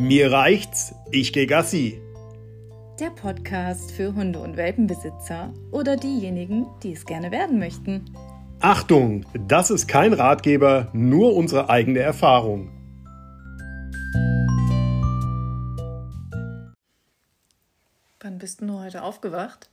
Mir reicht's, ich geh Gassi. Der Podcast für Hunde- und Welpenbesitzer oder diejenigen, die es gerne werden möchten. Achtung, das ist kein Ratgeber, nur unsere eigene Erfahrung. Wann bist du heute aufgewacht?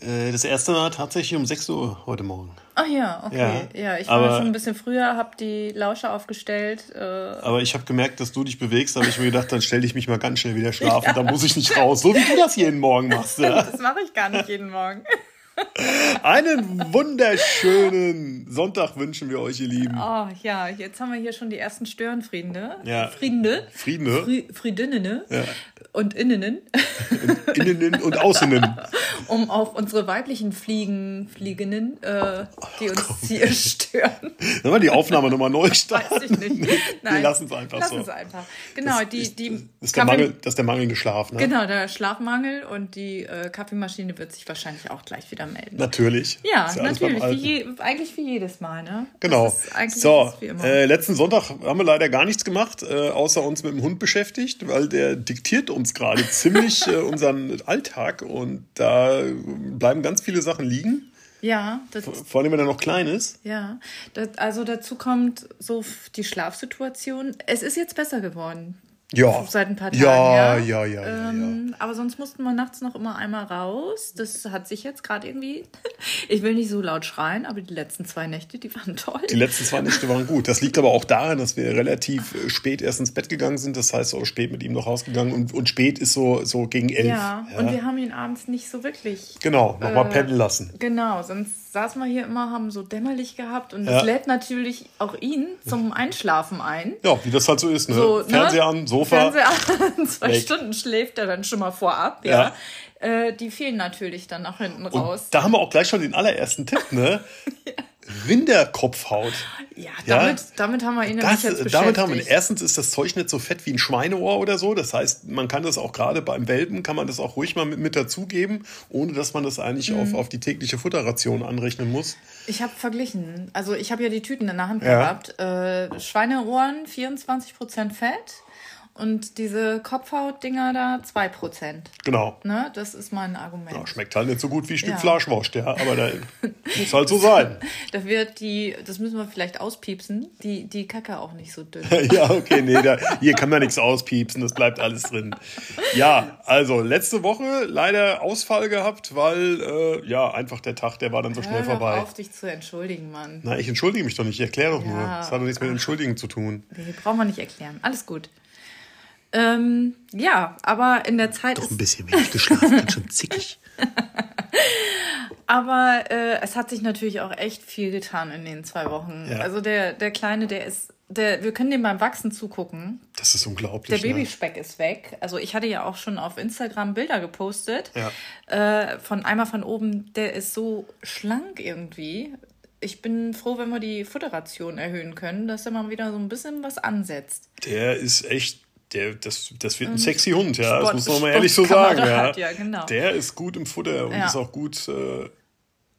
Äh, das erste Mal tatsächlich um 6 Uhr heute Morgen. Ach ja, okay. Ja, ja ich war schon ein bisschen früher, habe die Lauscher aufgestellt. Äh, Aber ich habe gemerkt, dass du dich bewegst, da habe ich mir gedacht, dann stell dich mich mal ganz schnell wieder schlafen, dann muss ich nicht raus. So wie du das jeden Morgen machst. Ja. das mache ich gar nicht jeden Morgen. Einen wunderschönen Sonntag wünschen wir euch, ihr Lieben. Oh ja, jetzt haben wir hier schon die ersten Störenfriede. Ja. Friedende. Friedende. Fri Friedinnen Ja. Und Innenen. Innen und Außenen. um auf unsere weiblichen Fliegen, Fliegenden, äh, die uns hier stören. Sollen wir die Aufnahme nochmal neu starten? Weiß ich nicht. Wir lassen es einfach Lassen so. es einfach. Genau, die, ist, die das ist der Mangel, das ist der Mangel geschlafen. Ne? Genau, der Schlafmangel und die äh, Kaffeemaschine wird sich wahrscheinlich auch gleich wieder melden. Natürlich. Ja, beim natürlich. Wie je, eigentlich wie jedes Mal, ne? Genau. Das So, äh, letzten Sonntag haben wir leider gar nichts gemacht, äh, außer uns mit dem Hund beschäftigt, weil der diktiert uns gerade ziemlich äh, unseren Alltag und da bleiben ganz viele Sachen liegen, ja, das, vor allem wenn er noch klein ist. ja. Das, also dazu kommt so die Schlafsituation. Es ist jetzt besser geworden. Ja. Seit ein paar Tagen. Ja, Ja, ja, ja, ja, ähm, Aber sonst mussten wir nachts noch immer einmal raus. Das hat sich jetzt gerade irgendwie. Ich will nicht so laut schreien, aber die letzten zwei Nächte, die waren toll. Die letzten zwei Nächte waren gut. Das liegt aber auch daran, dass wir relativ äh, spät erst ins Bett gegangen sind. Das heißt, auch spät mit ihm noch rausgegangen und, und spät ist so, so gegen elf. ja, und wir haben ihn abends nicht so wirklich. Genau, nochmal Äh, pennen lassen. Genau, sonst saßen wir hier immer, haben so dämmerlich gehabt und Ja. das lädt natürlich auch ihn zum Einschlafen ein. Ja, wie das halt so ist, ne? So, ne? Fernseher an, Sofa. Fernseher an, zwei Weg. Stunden schläft er dann schon mal vorab, Ja. ja. Äh, die fehlen natürlich dann nach hinten Und raus. da haben wir auch gleich schon den allerersten Tipp, ne? Rinderkopfhaut. Ja, Ja. damit, damit haben wir ihn Das, jetzt beschäftigt. damit haben wir, erstens ist das Zeug nicht so fett wie ein Schweineohr oder so. Das heißt, man kann das auch gerade beim Welpen, kann man das auch ruhig mal mit, mit dazugeben, ohne dass man das eigentlich Mhm. auf, auf die tägliche Futterration anrechnen muss. Ich habe verglichen. Also ich habe ja die Tüten in der Hand Ja. gehabt. Äh, Schweineohren 24% Fett und diese Kopfhaut-Dinger da 2%. Genau. Ne? Das ist mein Argument. Ja, schmeckt halt nicht so gut wie ein Stück Ja. Fleischwurst, ja. Aber da muss halt so sein. Da wird die, das müssen wir vielleicht auspiepsen, die, die Kacke auch nicht so dünn. ja, okay, nee, da, hier kann man nichts auspiepsen, das bleibt alles drin. Ja, also letzte Woche leider Ausfall gehabt, weil äh, ja einfach der Tag, der war dann so schnell Hör doch vorbei. auf, dich zu entschuldigen, Mann. Na, ich entschuldige mich doch nicht, ich erkläre doch nur. Ja. Das hat doch nichts mit Entschuldigen zu tun. Nee, brauchen wir nicht erklären. Alles gut. Ähm, ja, aber in der Zeit ist Ein bisschen wenig geschlafen, ganz schön zickig. Aber äh, es hat sich natürlich auch echt viel getan in den zwei Wochen. Ja. Also der, der Kleine, der ist, der, wir können dem beim Wachsen zugucken. Das ist unglaublich. Der ne? Babyspeck ist weg. Also ich hatte ja auch schon auf Instagram Bilder gepostet. Ja. Äh, von einmal von oben, der ist so schlank irgendwie. Ich bin froh, wenn wir die Futterration erhöhen können, dass er mal wieder so ein bisschen was ansetzt. Der ist echt, der, das, das wird ein sexy Hund, ja. das Sport- muss man mal ehrlich so sagen. Ja. Sportkamerad, ja, genau. Der ist gut im Futter und Ja. ist auch gut, äh,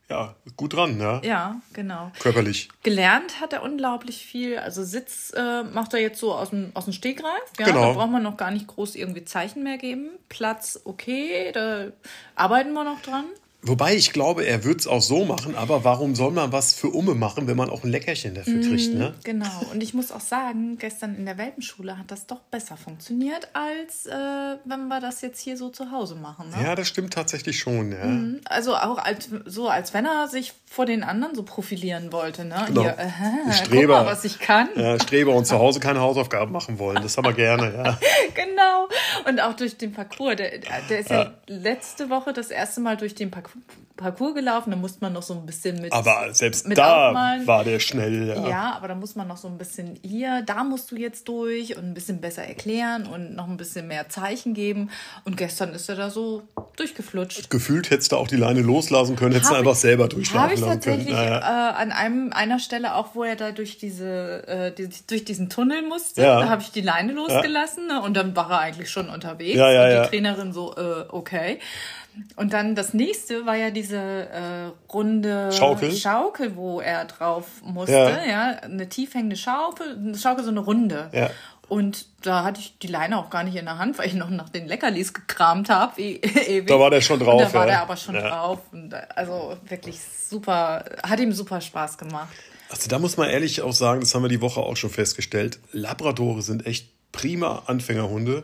ja, gut dran, ja. Ja, genau. Körperlich. Gelernt hat er unglaublich viel. Also Sitz äh, macht er jetzt so aus dem, aus dem Stegreif. Ja, Genau. Da braucht man noch gar nicht groß irgendwie Zeichen mehr geben. Platz okay, da arbeiten wir noch dran. Wobei ich glaube, er wird es auch so machen, aber warum soll man was für Umme machen, wenn man auch ein Leckerchen dafür kriegt, ne? Genau. Und ich muss auch sagen, gestern in der Welpenschule hat das doch besser funktioniert, als äh, wenn wir das jetzt hier so zu Hause machen. Ne? Ja, das stimmt tatsächlich schon, ja. Also auch als, so, als wenn er sich vor den anderen so profilieren wollte. Ne? Genau. Hier, äh, guck Streber. mal, was ich kann. Ja, Streber und zu Hause keine Hausaufgaben machen wollen. Das haben wir gerne, ja. Genau. Und auch durch den Parcours. Der, der ist ja. letzte Woche das erste Mal durch den Parcours, Parcours gelaufen. Da musste man noch so ein bisschen mit. Aber selbst mit da aufmalen. war der schnell, ja. Ja, aber da muss man noch so ein bisschen hier, da musst du jetzt durch und ein bisschen besser erklären und noch ein bisschen mehr Zeichen geben. Und gestern ist er da so durchgeflutscht. Gefühlt hättest du auch die Leine loslassen können, hättest du einfach ich- selber Habe durchschlafen ich lassen können. tatsächlich Ja, äh, an einem, einer Stelle auch, wo er da durch diese äh, die, durch diesen Tunnel musste, Ja. da habe ich die Leine losgelassen ne, und dann war er eigentlich schon unterwegs. Ja, ja, und die ja. Trainerin so, äh, okay. Und dann das nächste war ja diese äh, runde Schaukel? Schaukel, wo er drauf musste. Ja. Ja. eine tiefhängende Schaukel, eine Schaukel, so eine runde. Ja. Und da hatte ich die Leine auch gar nicht in der Hand, weil ich noch nach den Leckerlis gekramt habe. Da war der schon drauf. Und da war ja. der aber schon ja. drauf. Und also wirklich super, hat ihm super Spaß gemacht. Also da muss man ehrlich auch sagen, das haben wir die Woche auch schon festgestellt. Labradore sind echt prima Anfängerhunde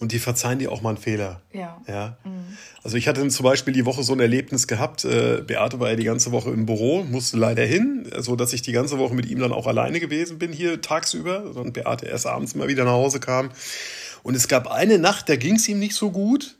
und die verzeihen dir auch mal einen Fehler. Ja. ja? Mhm. Also ich hatte zum Beispiel die Woche so ein Erlebnis gehabt. Äh, Beate war ja die ganze Woche im Büro, musste leider hin, so dass ich die ganze Woche mit ihm dann auch alleine gewesen bin hier tagsüber und Beate erst abends mal wieder nach Hause kam. Und es gab eine Nacht, da ging es ihm nicht so gut.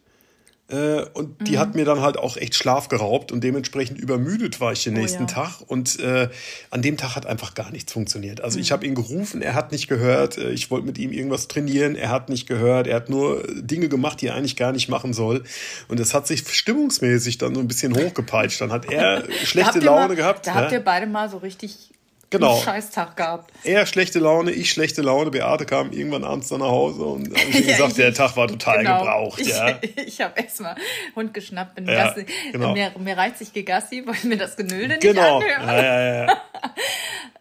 Äh, und die mhm. hat mir dann halt auch echt Schlaf geraubt und dementsprechend übermüdet war ich den oh, nächsten ja. Tag. Und äh, an dem Tag hat einfach gar nichts funktioniert. Also mhm. ich habe ihn gerufen, er hat nicht gehört. Äh, ich wollte mit ihm irgendwas trainieren, er hat nicht gehört. Er hat nur Dinge gemacht, die er eigentlich gar nicht machen soll. Und das hat sich stimmungsmäßig dann so ein bisschen hochgepeitscht. Dann hat er schlechte Laune mal, gehabt. Da ja? habt ihr beide mal so richtig genau. einen Scheißtag gehabt. Er schlechte Laune, ich schlechte Laune. Beate kam irgendwann abends dann nach Hause und habe ich ja, gesagt, ich, der Tag war total genau. gebraucht. Ja. Ich, ich habe erstmal Hund geschnappt, bin ja, Gassi. Genau. Mir, mir reizt sich Gegassi, weil mir das Genöle genau. nicht anhört. Ja, ja, ja.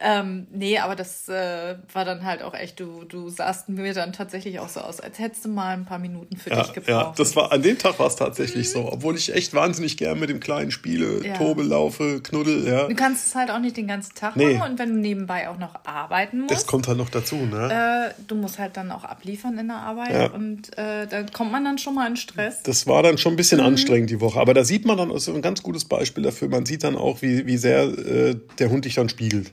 ähm, nee, aber das äh, war dann halt auch echt, du, du sahst mir dann tatsächlich auch so aus, als hättest du mal ein paar Minuten für ja, dich gebraucht. Ja, das war, an dem Tag war es tatsächlich mhm. so, obwohl ich echt wahnsinnig gern mit dem Kleinen spiele, ja. tobe, laufe, knuddel, ja. Du kannst es halt auch nicht den ganzen Tag nee. machen und wenn du nebenbei auch noch arbeiten musst. Das kommt halt noch dazu, ne? Äh, du musst halt dann auch abliefern in der Arbeit ja. und äh, da kommt man dann schon mal in Stress. Das war dann schon ein bisschen mhm. anstrengend die Woche, aber da sieht man dann, ist ein ganz gutes Beispiel dafür, man sieht dann auch, wie, wie sehr äh, der Hund dich dann spiegelt.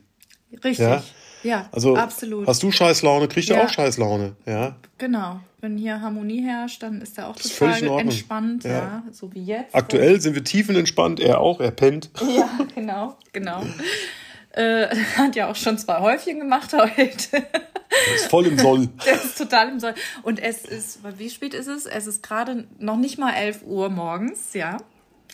Richtig. Ja? Ja, also, absolut. Hast du Scheißlaune, kriegt er auch Scheißlaune. Ja. Genau. Wenn hier Harmonie herrscht, dann ist er auch ist total entspannt, ja. ja. so wie jetzt. Aktuell sind wir tiefenentspannt, er auch, er pennt. Ja, genau, genau. Äh, hat ja auch schon zwei Häufchen gemacht heute. Der ist voll im Soll. Der ist total im Soll. Und es ist, wie spät ist es? Es ist gerade noch nicht mal 11 Uhr morgens, ja.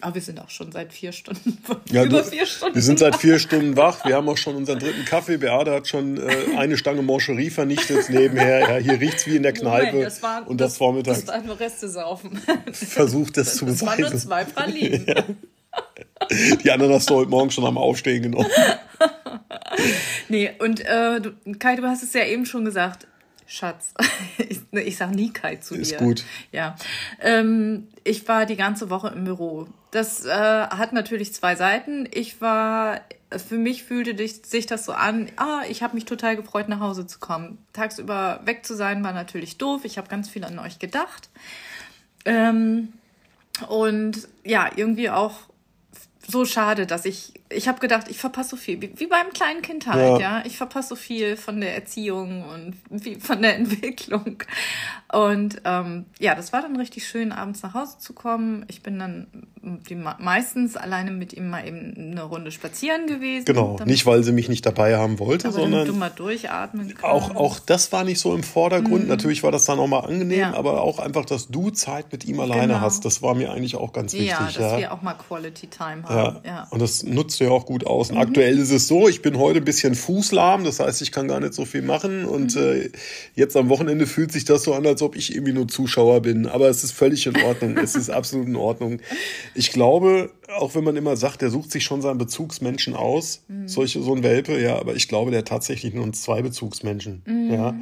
Aber wir sind auch schon seit vier Stunden, ja, über vier Stunden. Wir sind seit vier Stunden wach. Wir haben auch schon unseren dritten Kaffee. Beate hat schon äh, eine Stange Moncherie vernichtet nebenher. Ja, hier riecht's wie in der Kneipe. Moment, das war, und das, das Vormittag. Das war nur Reste saufen. Versucht das, das zu beweisen. Das waren nur zwei Pralinen. Ja. Die anderen hast du heute Morgen schon am Aufstehen genommen. Nee, und äh, du, Kai, du hast es ja eben schon gesagt. Schatz. ich, ich sag nie Kai zu dir. Ist gut. Ja. Ähm, ich war die ganze Woche im Büro. Das äh, hat natürlich zwei Seiten. Ich war, für mich fühlte sich das so an, ah, ich habe mich total gefreut, nach Hause zu kommen. Tagsüber weg zu sein war natürlich doof. Ich habe ganz viel an euch gedacht. Ähm, und ja, irgendwie auch so schade, dass ich, ich habe gedacht, ich verpasse so viel, wie, wie beim kleinen Kind halt, ja. ja. Ich verpasse so viel von der Erziehung und wie, von der Entwicklung. Und ähm, ja, das war dann richtig schön, abends nach Hause zu kommen. Ich bin dann die, meistens alleine mit ihm mal eben eine Runde spazieren gewesen. Genau, nicht weil sie mich nicht dabei haben wollte, sondern du mal durchatmen kannst. Auch, auch das war nicht so im Vordergrund. Mhm. Natürlich war das dann auch mal angenehm, ja. aber auch einfach, dass du Zeit mit ihm alleine genau. hast, das war mir eigentlich auch ganz wichtig. Ja, dass ja. wir auch mal Quality Time haben. Ja. Und das nutzt du ja auch gut aus. Und mhm. aktuell ist es so, ich bin heute ein bisschen fußlahm, das heißt, ich kann gar nicht so viel machen. Und mhm. äh, jetzt am Wochenende fühlt sich das so an, als ob ich irgendwie nur Zuschauer bin. Aber es ist völlig in Ordnung. es ist absolut in Ordnung. Ich glaube, auch wenn man immer sagt, der sucht sich schon seinen Bezugsmenschen aus, mhm. solche, so ein Welpe, ja, aber ich glaube, der hat tatsächlich nur zwei Bezugsmenschen. Mhm. Ja.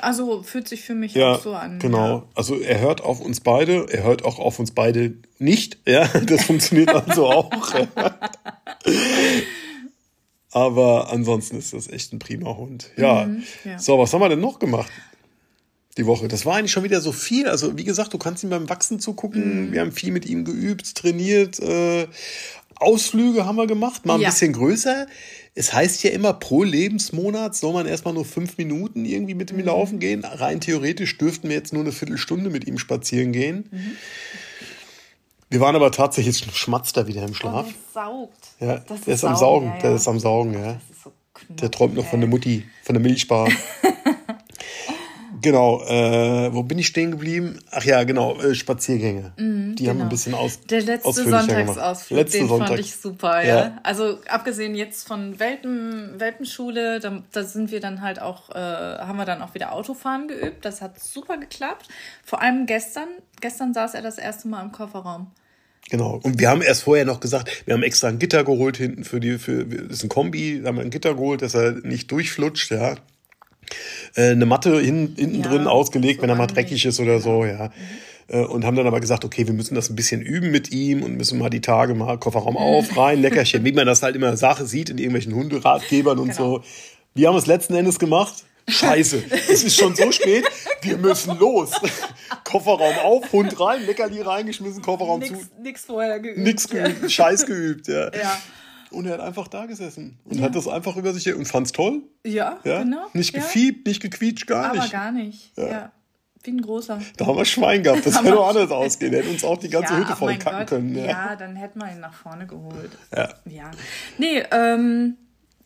Also fühlt sich für mich ja, auch so an. Genau. Ja. Also er hört auf uns beide, er hört auch auf uns beide nicht. Ja, das funktioniert also auch. Aber ansonsten ist das echt ein prima Hund. Ja. Mhm, ja. So, was haben wir denn noch gemacht? die Woche. Das war eigentlich schon wieder so viel. Also, wie gesagt, du kannst ihm beim Wachsen zugucken. Mhm. Wir haben viel mit ihm geübt, trainiert. Äh, Ausflüge haben wir gemacht, mal ein ja. bisschen größer. Es heißt ja immer, pro Lebensmonat soll man erstmal nur fünf Minuten irgendwie mit ihm mhm. laufen gehen. Rein theoretisch dürften wir jetzt nur eine Viertelstunde mit ihm spazieren gehen. Mhm. Wir waren aber tatsächlich, jetzt schmatzt er wieder im Schlaf. Oh, der saugt. Ja, das der ist, am Saugen, ja, ja. der ist am Saugen, ja. So der träumt noch von der Mutti, von der Milchbar. Genau, äh, wo bin ich stehen geblieben? Ach ja, genau, äh, Spaziergänge. Mm, die genau. haben ein bisschen aus. Der letzte Sonntagsausflug, letzte den Sonntag. fand ich super, ja. ja. Also abgesehen jetzt von Welpen, Welpenschule, da, da sind wir dann halt auch, äh, haben wir dann auch wieder Autofahren geübt. Das hat super geklappt. Vor allem gestern, gestern saß er das erste Mal im Kofferraum. Genau. Und wir haben erst vorher noch gesagt, wir haben extra ein Gitter geholt hinten für die, für, das ist ein Kombi, da haben wir ein Gitter geholt, dass er nicht durchflutscht, ja. Äh, eine Matte hin, hinten ja, drin ausgelegt, so wenn er mal dreckig ist oder so, ja. Mhm. Äh, und haben dann aber gesagt, okay, wir müssen das ein bisschen üben mit ihm und müssen mal die Tage mal Kofferraum auf, rein, Leckerchen, wie man das halt immer Sache sieht in irgendwelchen Hunderatgebern und genau. so. Wir haben es letzten Endes gemacht. Scheiße, es ist schon so spät, wir müssen los. Kofferraum auf, Hund rein, Leckerli reingeschmissen, Kofferraum nix, zu. Nix vorher geübt. Nix geübt. Scheiß geübt, ja. ja. Und er hat einfach da gesessen und ja. hat das einfach über sich und fand's toll. Ja, ja? genau. Nicht gefiebt, nicht gequietscht, gar nicht. Aber gar nicht, ja. Wie ein großer. Da haben wir Schwein gehabt. Das hätte doch anders ausgehen. Er hätte uns auch die ganze ja, Hütte voll kacken Gott. können. Ja. ja. dann hätten wir ihn nach vorne geholt. Ja. Ja. Nee, ähm,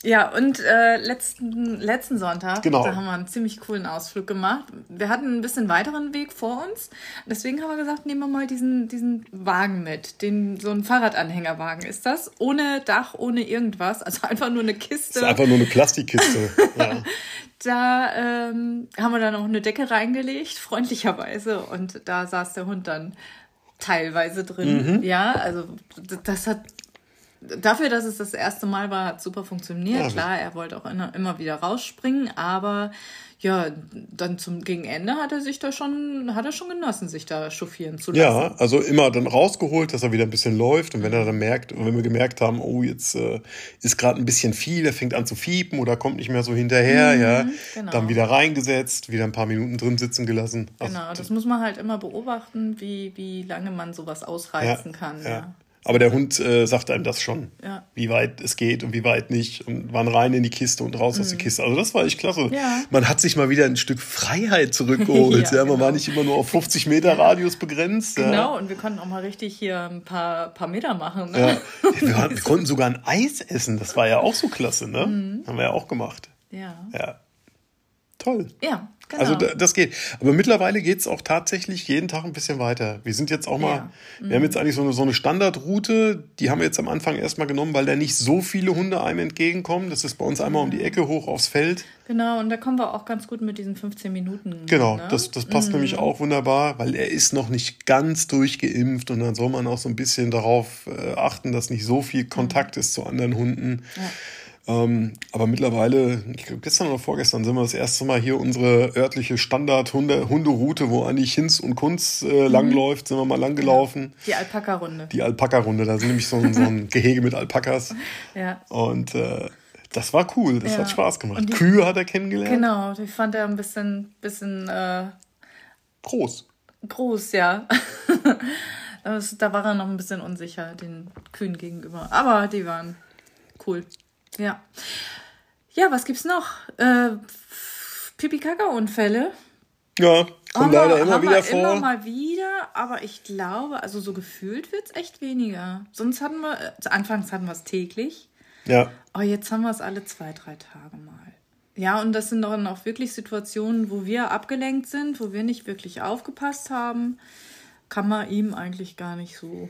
ja, und äh, letzten, letzten Sonntag, genau. da haben wir einen ziemlich coolen Ausflug gemacht. Wir hatten ein bisschen weiteren Weg vor uns. Deswegen haben wir gesagt, nehmen wir mal diesen, diesen Wagen mit. Den, so ein Fahrradanhängerwagen ist das. Ohne Dach, ohne irgendwas. Also einfach nur eine Kiste. Das ist einfach nur eine Plastikkiste. ja. Da ähm, haben wir dann noch eine Decke reingelegt, freundlicherweise. Und da saß der Hund dann teilweise drin. Mhm. Ja, also das hat dafür, dass es das erste Mal war, hat super funktioniert. Ja, Klar, er wollte auch immer wieder rausspringen, aber ja, dann zum gegen Ende hat er sich da schon, hat er schon genossen, sich da chauffieren zu lassen. Ja, also immer dann rausgeholt, dass er wieder ein bisschen läuft und wenn er dann merkt, wenn wir gemerkt haben, oh, jetzt äh, ist gerade ein bisschen viel, er fängt an zu fiepen oder kommt nicht mehr so hinterher, mhm, ja, genau. dann wieder reingesetzt, wieder ein paar Minuten drin sitzen gelassen. Also, genau, das muss man halt immer beobachten, wie, wie lange man sowas ausreizen ja, kann. Ja. ja. Aber der Hund äh, sagt einem das schon, ja. wie weit es geht und wie weit nicht. Und wann rein in die Kiste und raus mhm. aus der mhm. Kiste. Also das war echt klasse. Ja. Man hat sich mal wieder ein Stück Freiheit zurückgeholt. ja, ja, man genau. war nicht immer nur auf 50 Meter Radius begrenzt. Genau, und wir konnten auch mal richtig hier ein paar, paar Meter machen. Ne? Ja. Wir, waren, wir, konnten sogar ein Eis essen. Das war ja auch so klasse. Ne? Mhm. Haben wir ja auch gemacht. Ja. Ja. Toll. Ja, genau. Also das geht. Aber mittlerweile geht es auch tatsächlich jeden Tag ein bisschen weiter. Wir sind jetzt auch mal, ja. mhm. wir haben jetzt eigentlich so eine, so eine Standardroute, die haben wir jetzt am Anfang erstmal genommen, weil da nicht so viele Hunde einem entgegenkommen. Das ist bei uns einmal um die Ecke hoch aufs Feld. Genau, und da kommen wir auch ganz gut mit diesen 15 Minuten. Genau, ne? das, das passt mhm. nämlich auch wunderbar, weil er ist noch nicht ganz durchgeimpft und dann soll man auch so ein bisschen darauf äh, achten, dass nicht so viel Kontakt mhm. ist zu anderen Hunden. Ja. Ähm, aber mittlerweile, ich glaube, gestern oder vorgestern sind wir das erste Mal hier unsere örtliche Standard-Hunderoute, wo eigentlich Hinz und Kunz äh, mhm. langläuft, sind wir mal langgelaufen. Die Alpaka-Runde. Die Alpaka-Runde, da sind nämlich so ein, so ein Gehege mit Alpakas. Ja. Und äh, das war cool, das ja. hat Spaß gemacht. Die, Kühe hat er kennengelernt. Genau, die fand er ein bisschen, bisschen äh, groß. Groß, ja. da war er noch ein bisschen unsicher den Kühen gegenüber. Aber die waren cool. Ja. Ja, was gibt's noch? Äh, Pipi-Kaka-Unfälle. Ja, kommt leider immer wieder wir vor. Immer mal wieder, aber ich glaube, also so gefühlt wird's echt weniger. Sonst hatten wir, äh, anfangs hatten wir es täglich. Ja. Aber jetzt haben wir es alle zwei, drei Tage mal. Ja, und das sind dann auch wirklich Situationen, wo wir abgelenkt sind, wo wir nicht wirklich aufgepasst haben. Kann man ihm eigentlich gar nicht so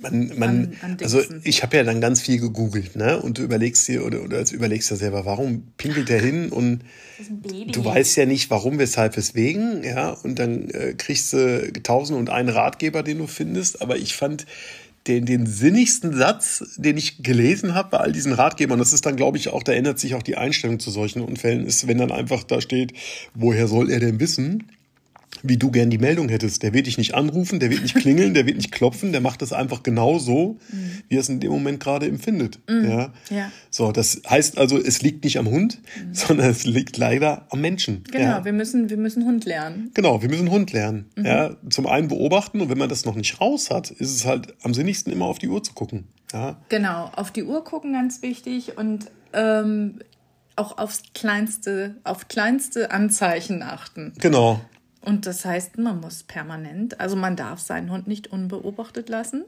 man, man, an, an also ich habe ja dann ganz viel gegoogelt, ne? Und du überlegst dir oder, oder überlegst dir selber, warum pinkelt der hin? Und du weißt ja nicht, warum, weshalb, weswegen, ja. Und dann äh, kriegst du tausend und einen Ratgeber, den du findest. Aber ich fand den, den sinnigsten Satz, den ich gelesen habe bei all diesen Ratgebern, das ist dann, glaube ich, auch, da ändert sich auch die Einstellung zu solchen Unfällen, ist, wenn dann einfach da steht, woher soll er denn wissen? Wie du gern die Meldung hättest. Der wird dich nicht anrufen, der wird nicht klingeln, der wird nicht klopfen, der macht das einfach genau so, mhm. wie er es in dem Moment gerade empfindet. Mhm. Ja? ja. So, das heißt also, es liegt nicht am Hund, mhm. sondern es liegt leider am Menschen. Genau, ja? wir müssen, wir müssen Hund lernen. Genau, wir müssen Hund lernen. Mhm. Ja? Zum einen beobachten und wenn man das noch nicht raus hat, ist es halt am sinnigsten immer auf die Uhr zu gucken. Ja? Genau, auf die Uhr gucken ganz wichtig und ähm, auch aufs kleinste, auf kleinste Anzeichen achten. Genau. Und das heißt, man muss permanent, also man darf seinen Hund nicht unbeobachtet lassen.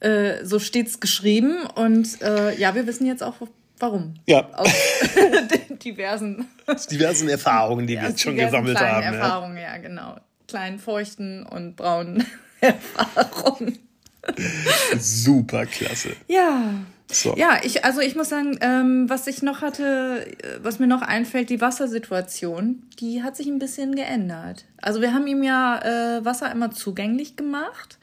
Äh, so steht's geschrieben und äh, ja, wir wissen jetzt auch warum. Ja. Aus diversen, diversen Erfahrungen, die wir jetzt schon gesammelt haben. Erfahrungen, ja. ja, genau. Kleinen, feuchten und braunen Erfahrungen. Super klasse. Ja. So. Ja, ich, also ich muss sagen, ähm, was ich noch hatte, äh, was mir noch einfällt, die Wassersituation, die hat sich ein bisschen geändert. Also wir haben ihm ja äh, Wasser immer zugänglich gemacht.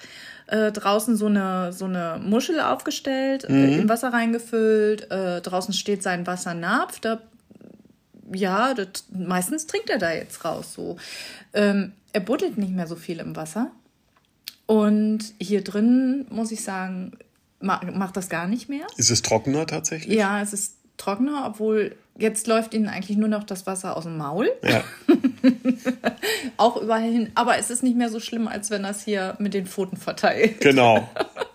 Äh, draußen so eine, so eine Muschel aufgestellt, äh, mhm. äh, im Wasser reingefüllt. Äh, draußen steht sein Wassernapf. Da ja, das, meistens trinkt er da jetzt raus. So. Ähm, er buddelt nicht mehr so viel im Wasser. Und hier drin, muss ich sagen, macht das gar nicht mehr. Ist es trockener tatsächlich? Ja, es ist trockener, obwohl jetzt läuft ihnen eigentlich nur noch das Wasser aus dem Maul. Ja. auch überall hin. Aber es ist nicht mehr so schlimm, als wenn das hier mit den Pfoten verteilt. Genau.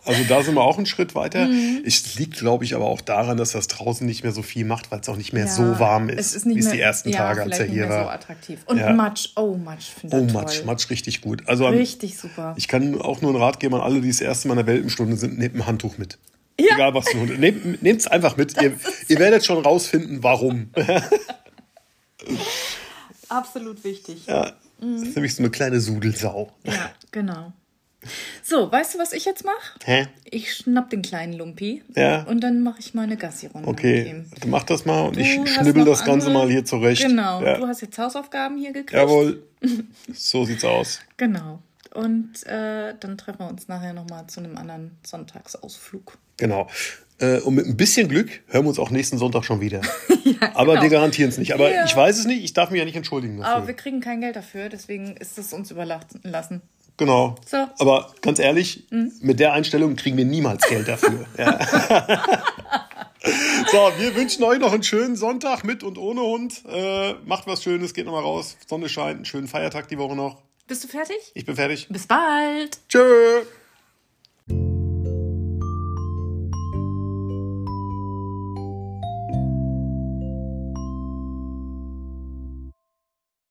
Also da sind wir auch einen Schritt weiter. Mhm. Es liegt, glaube ich, aber auch daran, dass das draußen nicht mehr so viel macht, weil es auch nicht mehr ja, so warm ist, ist wie es die ersten ja, Tage, als er hier war. So attraktiv. Und ja. Matsch, oh Matsch finde ich Oh Matsch, toll. Matsch richtig gut. Also richtig super. Ich kann auch nur einen Rat geben an alle, die das erste Mal in der Weltenstunde sind, nehmt ein Handtuch mit. Ja. Egal was für Hunde. Nehmt es einfach mit. Ihr, ihr werdet schon rausfinden, warum. Absolut wichtig. Ja. Mhm. Das ist nämlich so eine kleine Sudelsau. Ja, genau. So, weißt du, was ich jetzt mache? Hä? Ich schnapp den kleinen Lumpi ja. und dann mache ich mal eine Gassi-Runde. Okay, du mach das mal und du ich schnibbel das Ganze andere... mal hier zurecht. Genau, ja. du hast jetzt Hausaufgaben hier gekriegt. Jawohl, so sieht's aus. Genau. Und äh, dann treffen wir uns nachher nochmal zu einem anderen Sonntagsausflug. Genau. Äh, und mit ein bisschen Glück hören wir uns auch nächsten Sonntag schon wieder. ja, Aber genau. wir garantieren es nicht. Aber ja. ich weiß es nicht, ich darf mich ja nicht entschuldigen dafür. Aber wir kriegen kein Geld dafür, deswegen ist es uns überlassen. Genau. So. Aber ganz ehrlich, mhm. mit der Einstellung kriegen wir niemals Geld dafür. so, wir wünschen euch noch einen schönen Sonntag mit und ohne Hund. Äh, macht was Schönes, geht nochmal raus. Sonne scheint, einen schönen Feiertag die Woche noch. Bist du fertig? Ich bin fertig. Bis bald. Tschö.